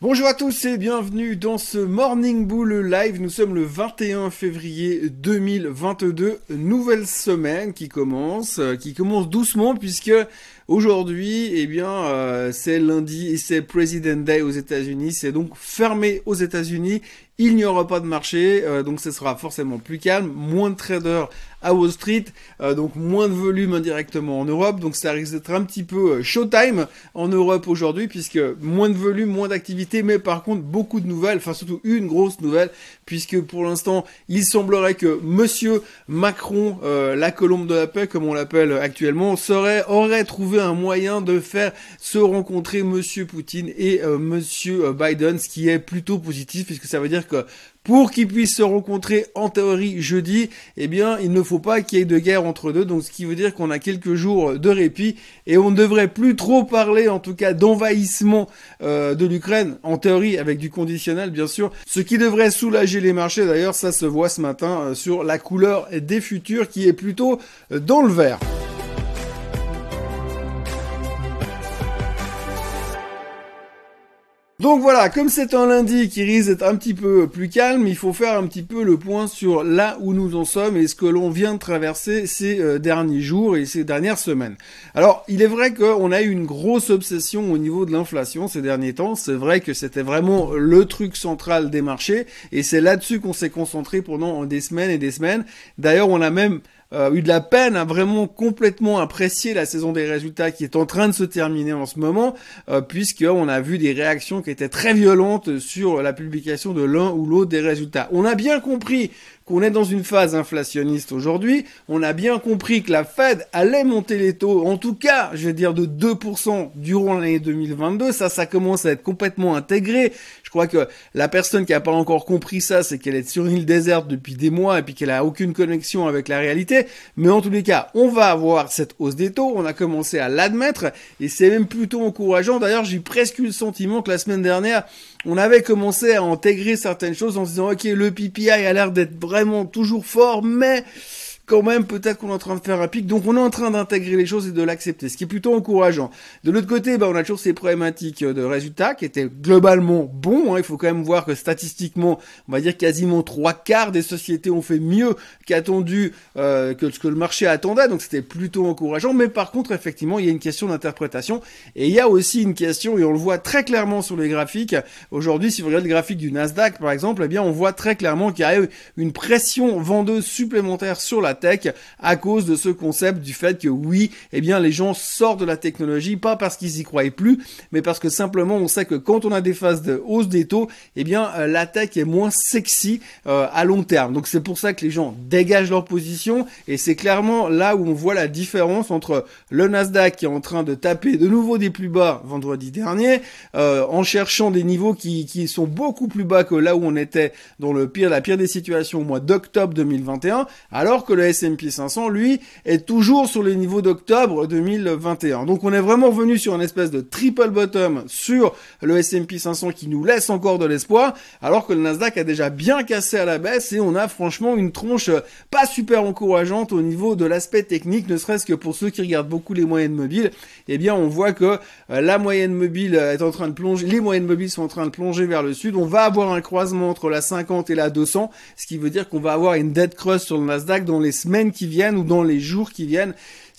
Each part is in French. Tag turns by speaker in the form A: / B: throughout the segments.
A: Bonjour à tous et bienvenue dans ce Morning Bull Live. Nous sommes le 21 février 2022, nouvelle semaine qui commence, euh, qui commence doucement puisque aujourd'hui, eh bien, euh, c'est lundi et c'est President Day aux États-Unis. C'est donc fermé aux États-Unis. Il n'y aura pas de marché, euh, donc ce sera forcément plus calme, moins de traders à Wall Street, euh, donc moins de volume indirectement en Europe, donc ça risque d'être un petit peu euh, showtime en Europe aujourd'hui, puisque moins de volume, moins d'activité, mais par contre beaucoup de nouvelles, enfin surtout une grosse nouvelle, puisque pour l'instant il semblerait que Monsieur Macron, la colombe de la paix comme on l'appelle actuellement, serait aurait trouvé un moyen de faire se rencontrer Monsieur Poutine et Monsieur Biden, ce qui est plutôt positif, puisque ça veut dire pour qu'ils puissent se rencontrer en théorie jeudi, eh bien, il ne faut pas qu'il y ait de guerre entre deux. Donc, ce qui veut dire qu'on a quelques jours de répit et on ne devrait plus trop parler, en tout cas, d'envahissement euh, de l'Ukraine, en théorie, avec du conditionnel, bien sûr. Ce qui devrait soulager les marchés. D'ailleurs, ça se voit ce matin euh, sur la couleur des futurs qui est plutôt euh, dans le vert. Donc voilà, comme c'est un lundi qui risque d'être un petit peu plus calme, il faut faire un petit peu le point sur là où nous en sommes et ce que l'on vient de traverser ces euh, derniers jours et ces dernières semaines. Alors, il est vrai qu'on a eu une grosse obsession au niveau de l'inflation ces derniers temps. C'est vrai que c'était vraiment le truc central des marchés et c'est là-dessus qu'on s'est concentré pendant des semaines et des semaines. D'ailleurs, on a même euh, eu de la peine à vraiment complètement apprécier la saison des résultats qui est en train de se terminer en ce moment, euh, puisqu'on a vu des réactions qui étaient très violentes sur la publication de l'un ou l'autre des résultats. On a bien compris qu'on est dans une phase inflationniste aujourd'hui. On a bien compris que la Fed allait monter les taux, en tout cas, je vais dire de 2% durant l'année 2022. Ça, ça commence à être complètement intégré. Je crois que la personne qui n'a pas encore compris ça, c'est qu'elle est sur une île déserte depuis des mois et puis qu'elle a aucune connexion avec la réalité. Mais en tous les cas, on va avoir cette hausse des taux. On a commencé à l'admettre et c'est même plutôt encourageant. D'ailleurs, j'ai presque eu le sentiment que la semaine dernière, on avait commencé à intégrer certaines choses en se disant, ok, le PPI a l'air d'être vraiment toujours fort, mais quand même, peut-être qu'on est en train de faire un pic. Donc, on est en train d'intégrer les choses et de l'accepter, ce qui est plutôt encourageant. De l'autre côté, bah, on a toujours ces problématiques de résultats qui étaient globalement bons. Hein. Il faut quand même voir que statistiquement, on va dire quasiment trois quarts des sociétés ont fait mieux qu'attendu, euh, que ce que le marché attendait. Donc, c'était plutôt encourageant. Mais par contre, effectivement, il y a une question d'interprétation et il y a aussi une question et on le voit très clairement sur les graphiques. Aujourd'hui, si vous regardez le graphique du Nasdaq, par exemple, eh bien, on voit très clairement qu'il y a une pression vendeuse supplémentaire sur la tech à cause de ce concept du fait que oui, eh bien les gens sortent de la technologie pas parce qu'ils y croyaient plus, mais parce que simplement on sait que quand on a des phases de hausse des taux, eh bien euh, la tech est moins sexy euh, à long terme. Donc c'est pour ça que les gens dégagent leur position et c'est clairement là où on voit la différence entre le Nasdaq qui est en train de taper de nouveau des plus bas vendredi dernier euh, en cherchant des niveaux qui, qui sont beaucoup plus bas que là où on était dans le pire la pire des situations au mois d'octobre 2021 alors que le S&P 500, lui, est toujours sur les niveaux d'octobre 2021. Donc on est vraiment revenu sur une espèce de triple bottom sur le S&P 500 qui nous laisse encore de l'espoir, alors que le Nasdaq a déjà bien cassé à la baisse et on a franchement une tronche pas super encourageante au niveau de l'aspect technique, ne serait-ce que pour ceux qui regardent beaucoup les moyennes mobiles, eh bien on voit que euh, la moyenne mobile est en train de plonger, les moyennes mobiles sont en train de plonger vers le sud, on va avoir un croisement entre la 50 et la 200, ce qui veut dire qu'on va avoir une dead cross sur le Nasdaq dans les semaines qui viennent ou dans les jours qui viennent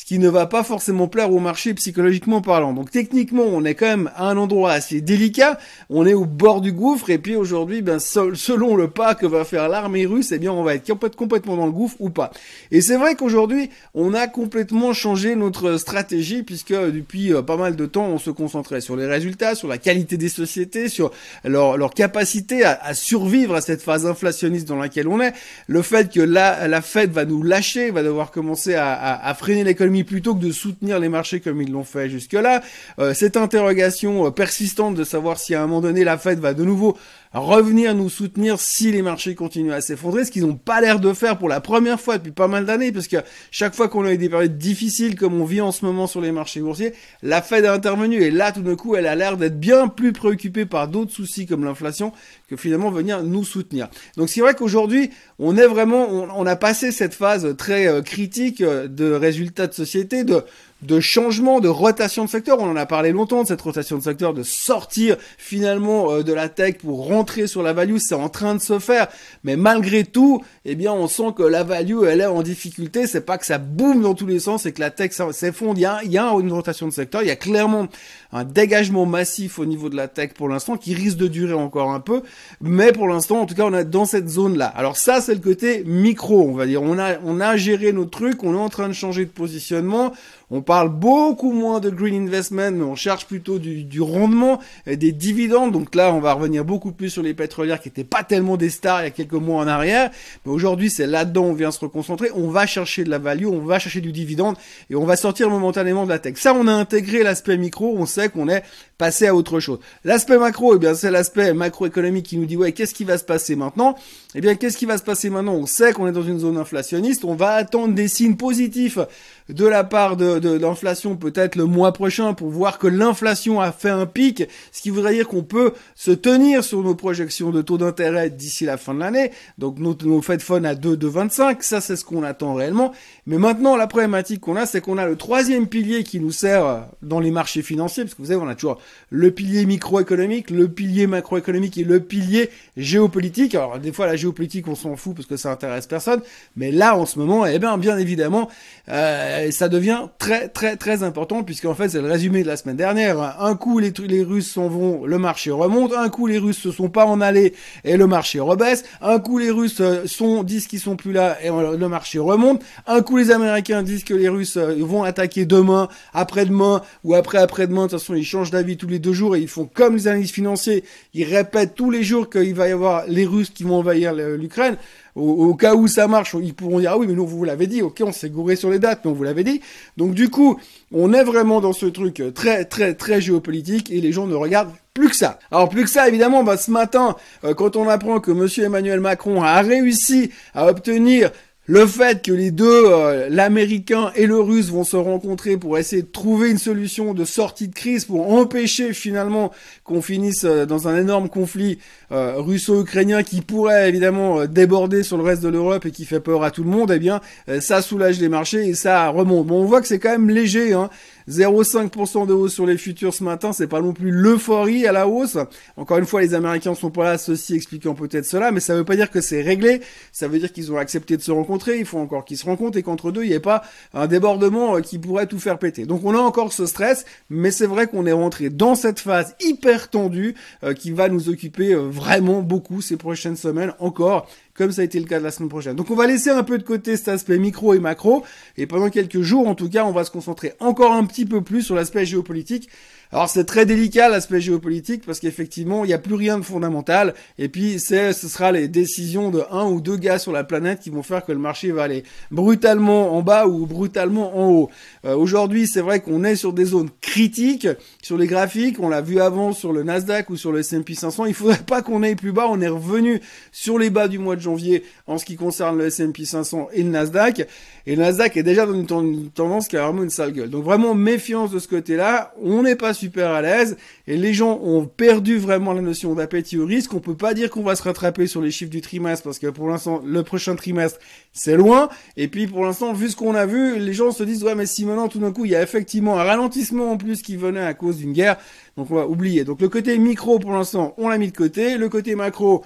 A: qui ne va pas forcément plaire au marché psychologiquement parlant. Donc techniquement, on est quand même à un endroit assez délicat, on est au bord du gouffre, et puis aujourd'hui, ben, selon le pas que va faire l'armée russe, eh bien, on va être complètement dans le gouffre ou pas. Et c'est vrai qu'aujourd'hui, on a complètement changé notre stratégie, puisque depuis euh, pas mal de temps, on se concentrait sur les résultats, sur la qualité des sociétés, sur leur, capacité à, survivre à cette phase inflationniste dans laquelle on est, le fait que la, la Fed va nous lâcher, va devoir commencer à freiner l'économie plutôt que de soutenir les marchés comme ils l'ont fait jusque-là. Euh, cette interrogation euh, persistante de savoir si à un moment donné la Fed va de nouveau revenir nous soutenir si les marchés continuent à s'effondrer, ce qu'ils n'ont pas l'air de faire pour la première fois depuis pas mal d'années, parce que chaque fois qu'on a eu des périodes difficiles comme on vit en ce moment sur les marchés boursiers, la Fed a intervenu et là tout d'un coup elle a l'air d'être bien plus préoccupée par d'autres soucis comme l'inflation que finalement venir nous soutenir. Donc c'est vrai qu'aujourd'hui on est vraiment, on, a passé cette phase très euh, critique de résultats de société, de de changement, de rotation de secteur. On en a parlé longtemps de cette rotation de secteur, de sortir finalement euh, de la tech pour rentrer sur la value. C'est en train de se faire, mais malgré tout, eh bien, on sent que la value, elle est en difficulté. C'est pas que ça boum dans tous les sens, c'est que la tech s'effondre. Il y a, y a une rotation de secteur. Il y a clairement un dégagement massif au niveau de la tech pour l'instant qui risque de durer encore un peu, mais pour l'instant, en tout cas, on est dans cette zone-là. Alors ça, c'est le côté micro, on va dire. On a, on a géré nos trucs, on est en train de changer de positionnement. On parle beaucoup moins de green investment, mais on cherche plutôt du, du rendement, des dividendes. Donc là, on va revenir beaucoup plus sur les pétrolières qui n'étaient pas tellement des stars il y a quelques mois en arrière. Mais aujourd'hui, c'est là-dedans on vient se reconcentrer. On va chercher de la value, on va chercher du dividende et on va sortir momentanément de la tech. Ça, on a intégré l'aspect micro. On sait qu'on est passé à autre chose. L'aspect macro, eh bien, c'est l'aspect macroéconomique qui nous dit ouais, qu'est-ce qui va se passer maintenant? Eh bien, qu'est-ce qui va se passer maintenant? On sait qu'on est dans une zone inflationniste. On va attendre des signes positifs de la part de, de, l'inflation peut-être le mois prochain pour voir que l'inflation a fait un pic, ce qui voudrait dire qu'on peut se tenir sur nos projections de taux d'intérêt d'ici la fin de l'année. Donc nos, nos Fed Fund à 2,25, ça c'est ce qu'on attend réellement. Mais maintenant la problématique qu'on a, c'est qu'on a le troisième pilier qui nous sert dans les marchés financiers, parce que vous savez, on a toujours le pilier microéconomique, le pilier macroéconomique et le pilier géopolitique. Alors des fois la géopolitique on s'en fout parce que ça intéresse personne, mais là en ce moment, eh bien bien évidemment, euh, ça devient très très très important puisqu'en fait c'est le résumé de la semaine dernière. Un coup les, les Russes s'en vont, le marché remonte. Un coup les Russes se sont pas en allés et le marché rebaisse. Un coup les Russes euh, sont disent qu'ils sont plus là et le marché remonte. Un coup les Américains disent que les Russes euh, vont attaquer demain, après-demain ou après après-demain. De toute façon ils changent d'avis tous les deux jours et ils font comme les analystes financiers. Ils répètent tous les jours qu'il va y avoir les Russes qui vont envahir l'Ukraine au, cas où ça marche, ils pourront dire ah oui mais nous vous l'avez dit, ok on s'est gouré sur les dates, mais on vous l'avait dit. Donc du coup, on est vraiment dans ce truc très très très géopolitique et les gens ne regardent plus que ça. Alors plus que ça, évidemment, bah, ce matin, euh, quand on apprend que Monsieur Emmanuel Macron a réussi à obtenir le fait que les deux, euh, l'américain et le russe, vont se rencontrer pour essayer de trouver une solution de sortie de crise pour empêcher finalement qu'on finisse euh, dans un énorme conflit euh, russo-ukrainien qui pourrait évidemment déborder sur le reste de l'Europe et qui fait peur à tout le monde, eh bien ça soulage les marchés et ça remonte. Bon, on voit que c'est quand même léger. Hein. 0,5% de hausse sur les futurs ce matin, c'est pas non plus l'euphorie à la hausse. Encore une fois, les Américains sont pas là, ceci expliquant peut-être cela, mais ça veut pas dire que c'est réglé. Ça veut dire qu'ils ont accepté de se rencontrer. Il faut encore qu'ils se rencontrent et qu'entre deux, il n'y ait pas un débordement euh, qui pourrait tout faire péter. Donc on a encore ce stress, mais c'est vrai qu'on est rentré dans cette phase hyper tendue euh, qui va nous occuper euh, vraiment beaucoup ces prochaines semaines encore comme ça a été le cas de la semaine prochaine. Donc on va laisser un peu de côté cet aspect micro et macro, et pendant quelques jours, en tout cas, on va se concentrer encore un petit peu plus sur l'aspect géopolitique. Alors c'est très délicat l'aspect géopolitique parce qu'effectivement il n'y a plus rien de fondamental et puis c'est ce sera les décisions de un ou deux gars sur la planète qui vont faire que le marché va aller brutalement en bas ou brutalement en haut. Euh, aujourd'hui c'est vrai qu'on est sur des zones critiques sur les graphiques, on l'a vu avant sur le Nasdaq ou sur le S&P 500. Il faudrait pas qu'on aille plus bas, on est revenu sur les bas du mois de janvier en ce qui concerne le S&P 500 et le Nasdaq. Et le Nasdaq est déjà dans une, tendance qui a vraiment une sale gueule. Donc vraiment méfiance de ce côté-là. On n'est pas super à l'aise et les gens ont perdu vraiment la notion d'appétit au risque. On peut pas dire qu'on va se rattraper sur les chiffres du trimestre parce que pour l'instant le prochain trimestre c'est loin. Et puis pour l'instant vu ce qu'on a vu, les gens se disent ouais mais si maintenant tout d'un coup il y a effectivement un ralentissement en plus qui venait à cause d'une guerre, donc on va oublier. Donc le côté micro pour l'instant on l'a mis de côté. Le côté macro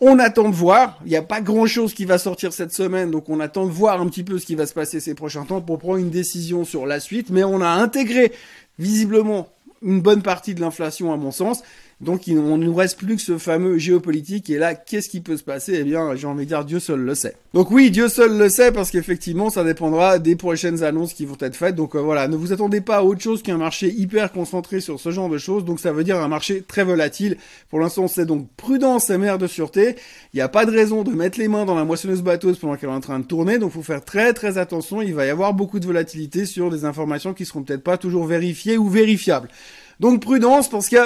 A: on attend de voir. Il n'y a pas grand chose qui va sortir cette semaine, donc on attend de voir un petit peu ce qui va se passer ces prochains temps pour prendre une décision sur la suite. Mais on a intégré visiblement une bonne partie de l'inflation à mon sens. Donc il ne nous reste plus que ce fameux géopolitique et là qu'est-ce qui peut se passer? Eh bien j'ai envie de dire Dieu seul le sait. Donc oui Dieu seul le sait parce qu'effectivement ça dépendra des prochaines annonces qui vont être faites. Donc euh, voilà ne vous attendez pas à autre chose qu'un marché hyper concentré sur ce genre de choses. Donc ça veut dire un marché très volatile. Pour l'instant c'est donc prudence et mère de sûreté. Il n'y a pas de raison de mettre les mains dans la moissonneuse batteuse pendant qu'elle est en train de tourner. Donc faut faire très très attention. Il va y avoir beaucoup de volatilité sur des informations qui seront peut-être pas toujours vérifiées ou vérifiables. Donc prudence parce que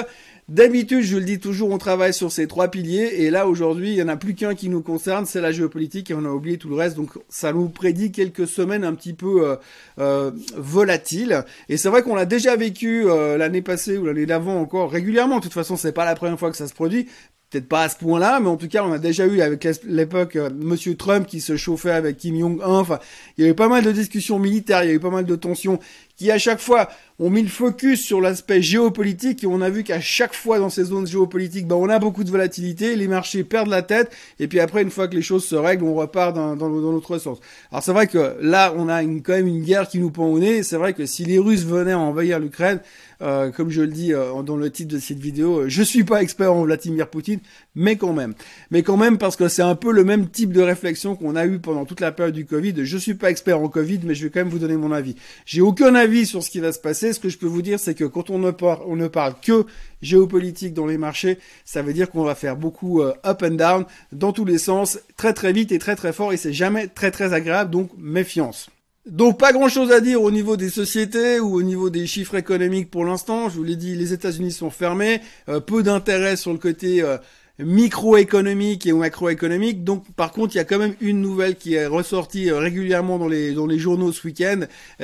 A: D'habitude, je le dis toujours, on travaille sur ces trois piliers. Et là, aujourd'hui, il y en a plus qu'un qui nous concerne, c'est la géopolitique. Et on a oublié tout le reste. Donc, ça nous prédit quelques semaines un petit peu euh, euh volatiles. Et c'est vrai qu'on l'a déjà vécu euh, l'année passée ou l'année d'avant encore régulièrement. De toute façon, c'est pas la première fois que ça se produit peut-être pas à ce point-là, mais en tout cas, on a déjà eu avec l'époque euh, Monsieur Trump qui se chauffait avec Kim Jong-un. Enfin, il y avait pas mal de discussions militaires, il y a eu pas mal de tensions qui à chaque fois ont mis le focus sur l'aspect géopolitique et on a vu qu'à chaque fois dans ces zones géopolitiques, ben, on a beaucoup de volatilité, les marchés perdent la tête et puis après une fois que les choses se règlent, on repart dans, dans, dans l'autre sens. Alors c'est vrai que là, on a quand même une guerre qui nous pend au nez. C'est vrai que si les Russes venaient envahir l'Ukraine, euh, comme je le dis euh, dans le titre de cette vidéo, euh, je suis pas expert en Vladimir Poutine, mais quand même. Mais quand même parce que c'est un peu le même type de réflexion qu'on a eu pendant toute la période du Covid. Je suis pas expert en Covid, mais je vais quand même vous donner mon avis. J'ai aucun avis sur ce qui va se passer. Ce que je peux vous dire, c'est que quand on ne, parle, on ne parle que géopolitique dans les marchés, ça veut dire qu'on va faire beaucoup up and down dans tous les sens, très très vite et très très fort, et c'est jamais très très agréable. Donc méfiance. Donc pas grand-chose à dire au niveau des sociétés ou au niveau des chiffres économiques pour l'instant. Je vous l'ai dit, les États-Unis sont fermés, euh, peu d'intérêt sur le côté euh, microéconomique et macroéconomique. Donc par contre, il y a quand même une nouvelle qui est ressortie euh, régulièrement dans les dans les journaux ce week-end,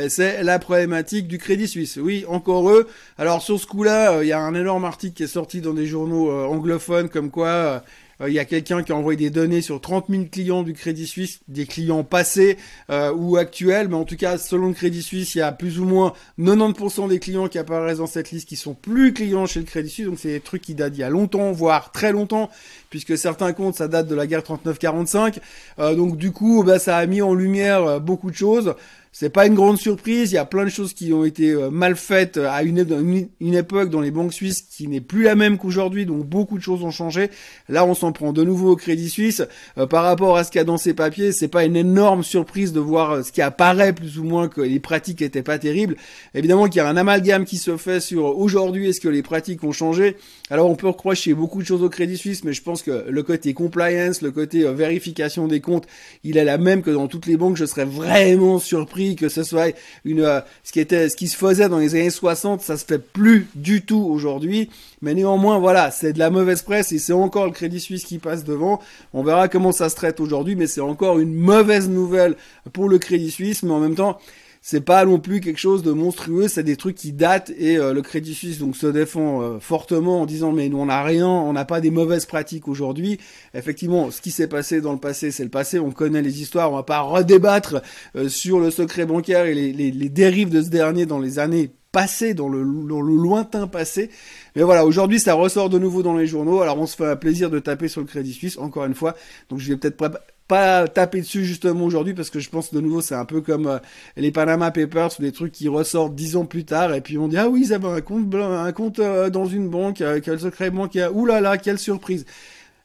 A: c'est la problématique du Crédit Suisse. Oui, encore eux. Alors sur ce coup-là, il y a un énorme article qui est sorti dans des journaux anglophones comme quoi euh, il y a quelqu'un qui a envoyé des données sur 30 000 clients du Crédit Suisse, des clients passés euh, ou actuels, mais en tout cas, selon le Crédit Suisse, il y a plus ou moins 90% des clients qui apparaissent dans cette liste qui sont plus clients chez le Crédit Suisse, donc c'est des trucs qui datent d'il y a longtemps, voire très longtemps, puisque certains comptes, ça date de la guerre 39-45, euh, donc du coup, bah, ça a mis en lumière beaucoup de choses. C'est pas une grande surprise. Il y a plein de choses qui ont été euh, mal faites euh, à une, époque dans les banques suisses qui n'est plus la même qu'aujourd'hui. Donc beaucoup de choses ont changé. Là, on s'en prend de nouveau au Crédit Suisse. Euh, par rapport à ce qu'il y a dans ces papiers, c'est pas une énorme surprise de voir ce qui apparaît plus ou moins que les pratiques étaient pas terribles. Évidemment qu'il y a un amalgame qui se fait sur aujourd'hui est-ce que les pratiques ont changé. Alors on peut reprocher beaucoup de choses au Crédit Suisse, mais je pense que le côté compliance, le côté vérification des comptes, il est la même que dans toutes les banques. Je serais vraiment surpris que ce soit une, euh, ce qui était, ce qui se faisait dans les années 60, ça se fait plus du tout aujourd'hui. Mais néanmoins, voilà, c'est de la mauvaise presse et c'est encore le Crédit Suisse qui passe devant. On verra comment ça se traite aujourd'hui, mais c'est encore une mauvaise nouvelle pour le Crédit Suisse, mais en même temps, c'est pas non plus quelque chose de monstrueux, c'est des trucs qui datent et euh, le Crédit Suisse donc se défend euh, fortement en disant mais nous on n'a rien, on n'a pas des mauvaises pratiques aujourd'hui. Effectivement, ce qui s'est passé dans le passé, c'est le passé, on connaît les histoires, on va pas redébattre euh, sur le secret bancaire et les, dérives de ce dernier dans les années passées, dans le, dans le lointain passé. Mais voilà, aujourd'hui ça ressort de nouveau dans les journaux. Alors on se fait un plaisir de taper sur le Crédit Suisse, encore une fois. Donc je vais peut-être pas taper dessus justement aujourd'hui parce que je pense de nouveau c'est un peu comme euh, les Panama Papers ou des trucs qui ressortent dix ans plus tard et puis on dit ah oui ils avaient un compte un compte euh, dans une banque euh, quel secret bancaire. Là quelle surprise.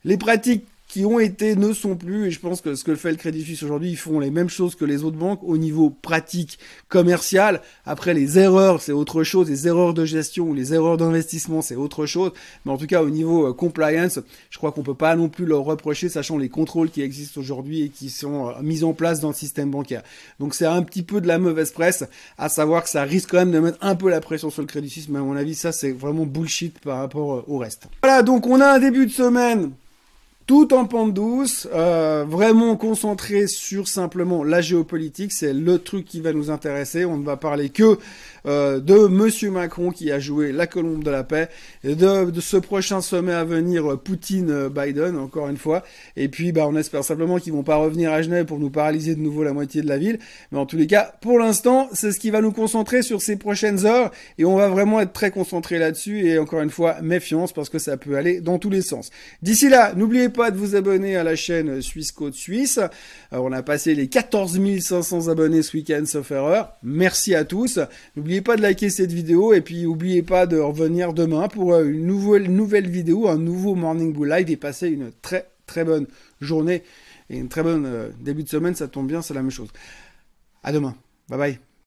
A: Les pratiques qui ont été ne sont plus et je pense que ce que fait le Crédit Suisse aujourd'hui ils font les mêmes choses que les autres banques au niveau pratique commercial. Après les erreurs c'est autre chose. Les erreurs de gestion ou les erreurs d'investissement c'est autre chose. Mais en tout cas au niveau euh, compliance je crois qu'on peut pas non plus leur reprocher sachant les contrôles qui existent aujourd'hui et qui sont euh, mis en place dans le système bancaire. Donc c'est un petit peu de la mauvaise presse à savoir que ça risque quand même de mettre un peu la pression sur le Crédit Suisse. Mais à mon avis ça c'est vraiment bullshit par rapport euh, au reste. Voilà donc on a un début de semaine tout en pente douce, euh, vraiment concentré sur simplement la géopolitique, c'est le truc qui va nous intéresser. On ne va parler que euh, de Monsieur Macron qui a joué la colombe de la paix, et de, de ce prochain sommet à venir, euh, Poutine-Biden, encore une fois. Et puis, bah, on espère simplement qu'ils vont pas revenir à Genève pour nous paralyser de nouveau la moitié de la ville. Mais en tous les cas, pour l'instant, c'est ce qui va nous concentrer sur ces prochaines heures, et on va vraiment être très concentré là-dessus. Et encore une fois, méfiance parce que ça peut aller dans tous les sens. D'ici là, n'oubliez pas de vous abonner à la chaîne Suisse Côte Suisse. Euh, on a passé les 14 500 abonnés ce week-end, sauf erreur. Merci à tous. N'oubliez pas de liker cette vidéo et puis n'oubliez pas de revenir demain pour euh, une nouvelle, nouvelle vidéo, un nouveau Morning Bull Live et passer une très très bonne journée et une très bonne euh, début de semaine, ça tombe bien, c'est la même chose. À demain. Bye bye.